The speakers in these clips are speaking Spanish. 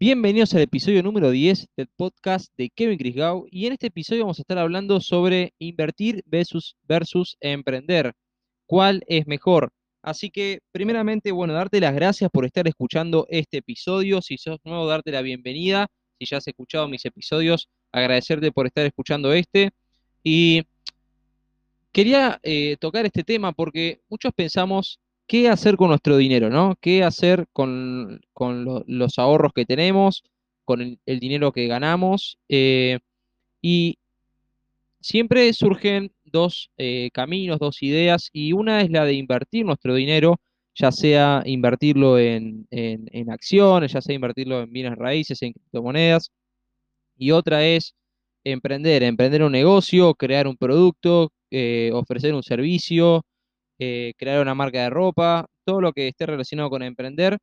Bienvenidos al episodio número 10 del podcast de Kevin Crisgau y en este episodio vamos a estar hablando sobre invertir versus, versus emprender. ¿Cuál es mejor? Así que primeramente, bueno, darte las gracias por estar escuchando este episodio. Si sos nuevo, darte la bienvenida. Si ya has escuchado mis episodios, agradecerte por estar escuchando este. Y quería eh, tocar este tema porque muchos pensamos qué hacer con nuestro dinero, ¿no? ¿Qué hacer con, los ahorros que tenemos, con el, dinero que ganamos? Eh, y siempre surgen dos eh, caminos, dos ideas, y una es la de invertir nuestro dinero, ya sea invertirlo en, acciones, ya sea invertirlo en bienes raíces, en criptomonedas, y otra es emprender, emprender un negocio, crear un producto, eh, ofrecer un servicio, eh, crear una marca de ropa, todo lo que esté relacionado con emprender.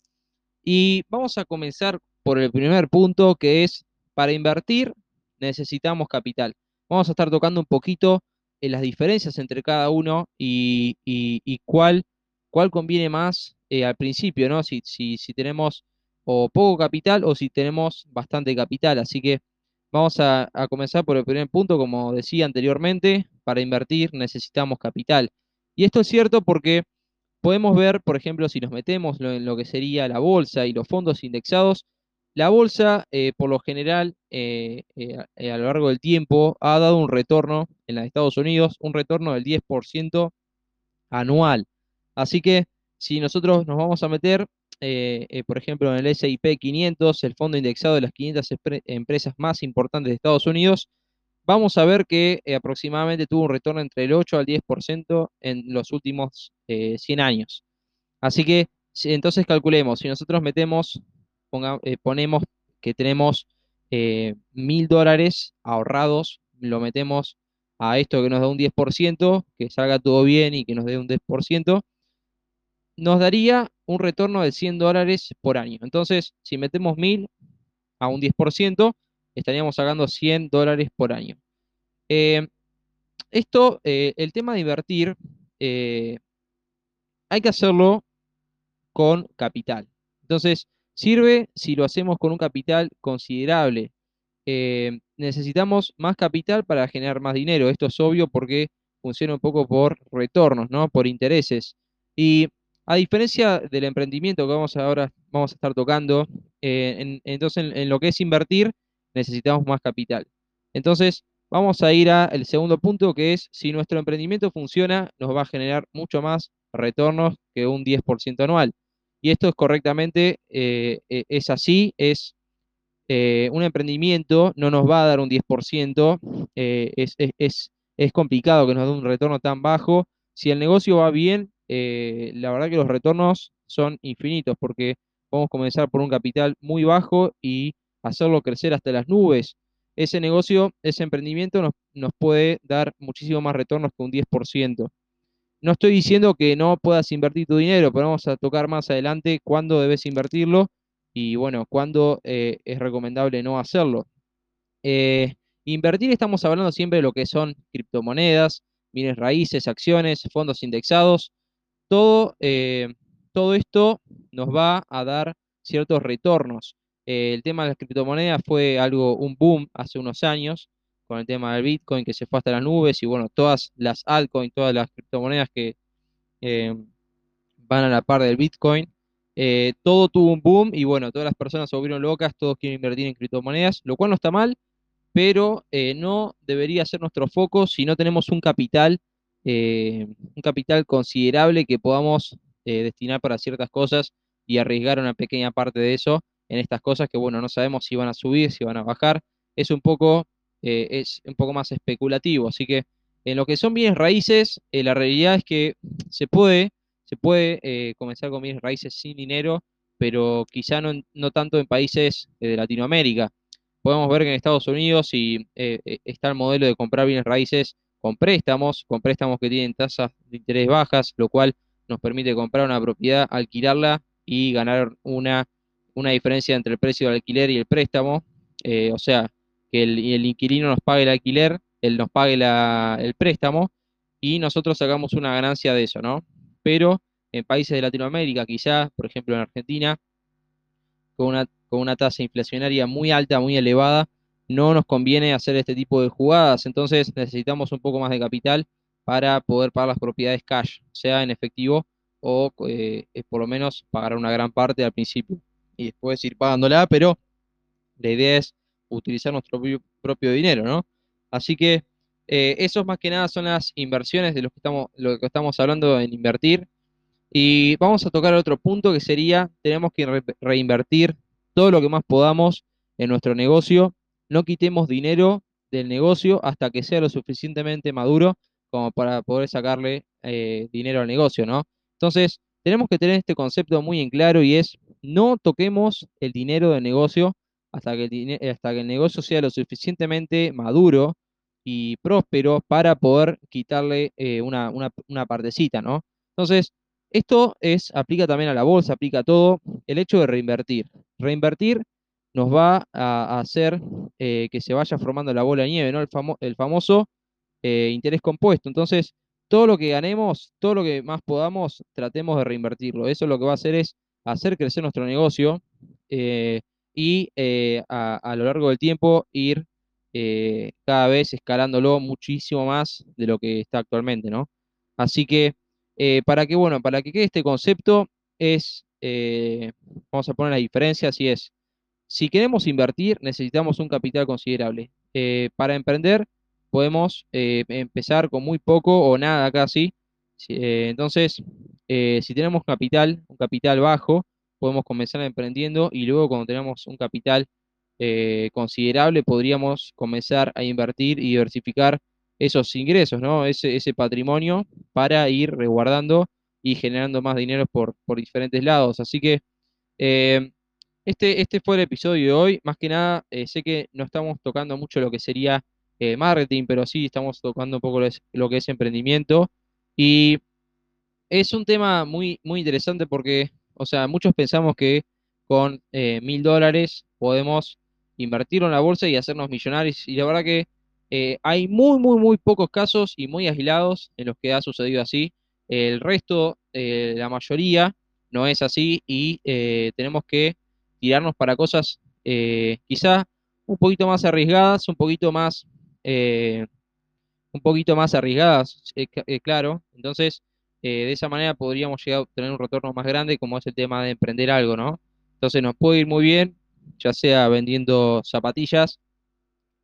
Y vamos a comenzar por el primer punto, que es, para invertir necesitamos capital. Vamos a estar tocando un poquito en las diferencias entre cada uno y, cuál, cuál conviene más eh, al principio, ¿no? Si, si, si tenemos o poco capital o si tenemos bastante capital. Así que vamos a, comenzar por el primer punto, como decía anteriormente, para invertir necesitamos capital. Y esto es cierto porque podemos ver, por ejemplo, si nos metemos en lo que sería la bolsa y los fondos indexados, la bolsa, eh, por lo general, eh, eh, a lo largo del tiempo, ha dado un retorno en los Estados Unidos, un retorno del 10% anual. Así que si nosotros nos vamos a meter, por ejemplo, en el SIP 500, el fondo indexado de las 500 empresas más importantes de Estados Unidos, vamos a ver que eh, aproximadamente tuvo un retorno entre el 8 al 10% en los últimos 100 eh, años. Así que entonces calculemos, si nosotros metemos, eh, ponemos que tenemos mil dólares ahorrados, lo metemos a esto que nos da un 10%, que salga todo bien y que nos dé un 10%, nos daría un retorno de 100 dólares por año. Entonces, si metemos mil a un 10%, estaríamos sacando 100 dólares por año. Eh, esto, eh, el tema de invertir, eh, hay que hacerlo con capital. Entonces, sirve si lo hacemos con un capital considerable. necesitamos más capital para generar más dinero. Esto es obvio porque funciona un poco por retornos, ¿no? Por intereses. Y a diferencia del emprendimiento que vamos ahora vamos a estar tocando, entonces en, lo que es invertir, necesitamos más capital. Entonces, vamos a ir al segundo punto, que es, si nuestro emprendimiento funciona, nos va a generar mucho más retornos que un 10% anual. Y esto es correctamente, eh, e, es así, es eh, un emprendimiento, no nos va a dar un 10%, eh, es, es, complicado que nos dé un retorno tan bajo. Si el negocio va bien, la verdad que los retornos son infinitos, porque podemos comenzar por un capital muy bajo y hacerlo crecer hasta las nubes. Ese negocio, ese emprendimiento nos, puede dar muchísimo más retornos que un 10%. No estoy diciendo que no puedas invertir tu dinero, pero vamos a tocar más adelante cuándo debes invertirlo y bueno, cuándo eh, es recomendable no hacerlo. Eh, invertir estamos hablando siempre de lo que son criptomonedas, bienes raíces, acciones, fondos indexados. Todo, eh, todo esto nos va a dar ciertos retornos. Eh, el tema de las criptomonedas fue algo, un boom hace unos años, con el tema del Bitcoin que se fue hasta las nubes y bueno, todas las altcoins, todas las criptomonedas que eh, van a la par del Bitcoin, eh, todo tuvo un boom y bueno, todas las personas se volvieron locas, todos quieren invertir en criptomonedas, lo cual no está mal, pero no debería ser nuestro foco si no tenemos un capital, un capital considerable que podamos destinar para ciertas cosas y arriesgar una pequeña parte de eso en estas cosas que, bueno, no sabemos si van a subir, si van a bajar. Es un poco, eh, es un poco más especulativo. Así que en lo que son bienes raíces, eh, la realidad es que se puede, se puede eh, comenzar con bienes raíces sin dinero, pero quizá no, no tanto en países de Latinoamérica. Podemos ver que en Estados Unidos y, está el modelo de comprar bienes raíces con préstamos, con préstamos que tienen tasas de interés bajas, lo cual nos permite comprar una propiedad, alquilarla y ganar una una diferencia entre el precio del alquiler y el préstamo, eh, o sea, que el, inquilino nos pague el alquiler, él nos pague el préstamo y nosotros sacamos una ganancia de eso, ¿no? Pero en países de Latinoamérica, quizás, por ejemplo en Argentina, con una, con una tasa inflacionaria muy alta, muy elevada, no nos conviene hacer este tipo de jugadas, entonces necesitamos un poco más de capital para poder pagar las propiedades cash, sea en efectivo o eh, por lo menos pagar una gran parte al principio y después ir pagándola, pero la idea es utilizar nuestro propio dinero, ¿no? Así que eh, esos más que nada son las inversiones de lo que estamos, lo que estamos hablando en invertir. Y vamos a tocar otro punto que sería, tenemos que reinvertir todo lo que más podamos en nuestro negocio. No quitemos dinero del negocio hasta que sea lo suficientemente maduro como para poder sacarle eh, dinero al negocio, ¿no? Entonces, tenemos que tener este concepto muy en claro y es, no toquemos el dinero del negocio hasta que el, hasta que el negocio sea lo suficientemente maduro y próspero para poder quitarle eh, una, partecita, ¿no? Entonces, esto es, aplica también a la bolsa, aplica a todo, el hecho de reinvertir. Reinvertir nos va a, hacer eh, que se vaya formando la bola de nieve, ¿no? El, el famoso eh, interés compuesto. Entonces, todo lo que ganemos, todo lo que más podamos, tratemos de reinvertirlo. Eso lo que va a hacer es hacer crecer nuestro negocio y a, a, lo largo del tiempo ir eh, cada vez escalándolo muchísimo más de lo que está actualmente, ¿no? Así que, eh, para que, bueno, para que quede este concepto, es, eh, vamos a poner la diferencia, así es, si queremos invertir, necesitamos un capital considerable. para emprender, podemos empezar con muy poco o nada casi. entonces, si tenemos capital, un capital bajo, podemos comenzar emprendiendo y luego cuando tenemos un capital eh, considerable, podríamos comenzar a invertir y diversificar esos ingresos, ¿no? Ese, ese patrimonio para ir resguardando y generando más dinero por, diferentes lados. Así que eh, este, este fue el episodio de hoy. Más que nada, eh, sé que no estamos tocando mucho lo que sería marketing, pero sí estamos tocando un poco lo, que es emprendimiento. Y es un tema muy, muy interesante porque, o sea, muchos pensamos que con mil dólares podemos invertirlo en la bolsa y hacernos millonarios. Y la verdad que eh, hay muy, muy, muy pocos casos y muy aislados en los que ha sucedido así. El resto, eh, la mayoría, no es así y eh, tenemos que tirarnos para cosas quizá un poquito más arriesgadas, un poquito más, un poquito más arriesgadas, claro. Entonces, de esa manera podríamos llegar a obtener un retorno más grande, como es el tema de emprender algo, ¿no? Entonces nos puede ir muy bien, ya sea vendiendo zapatillas,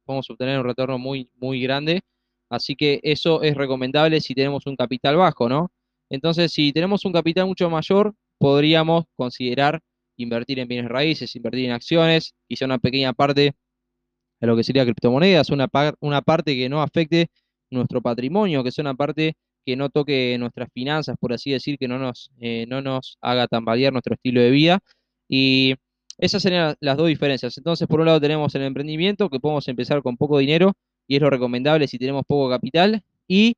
podemos obtener un retorno muy, muy grande. Así que eso es recomendable si tenemos un capital bajo, ¿no? Entonces, si tenemos un capital mucho mayor, podríamos considerar invertir en bienes raíces, invertir en acciones, quizá una pequeña parte de lo que sería criptomonedas, una, una parte que no afecte nuestro patrimonio, que sea una parte que no toque nuestras finanzas, por así decir, que no nos, eh, no nos haga tambalear nuestro estilo de vida. Y esas serían las dos diferencias. Entonces, por un lado tenemos el emprendimiento, que podemos empezar con poco dinero, y es lo recomendable si tenemos poco capital, y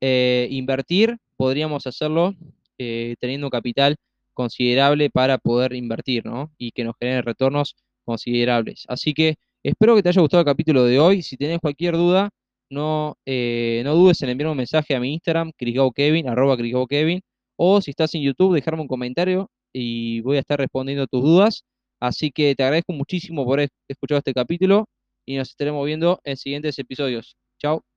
eh, invertir, podríamos hacerlo eh, teniendo capital considerable para poder invertir, ¿no? Y que nos genere retornos considerables. Así que espero que te haya gustado el capítulo de hoy. Si tenés cualquier duda, no, eh, no dudes en enviar un mensaje a mi Instagram, Kevin, arroba Kevin, o si estás en YouTube, dejarme un comentario y voy a estar respondiendo tus dudas. Así que te agradezco muchísimo por escuchar este capítulo y nos estaremos viendo en siguientes episodios. Chao.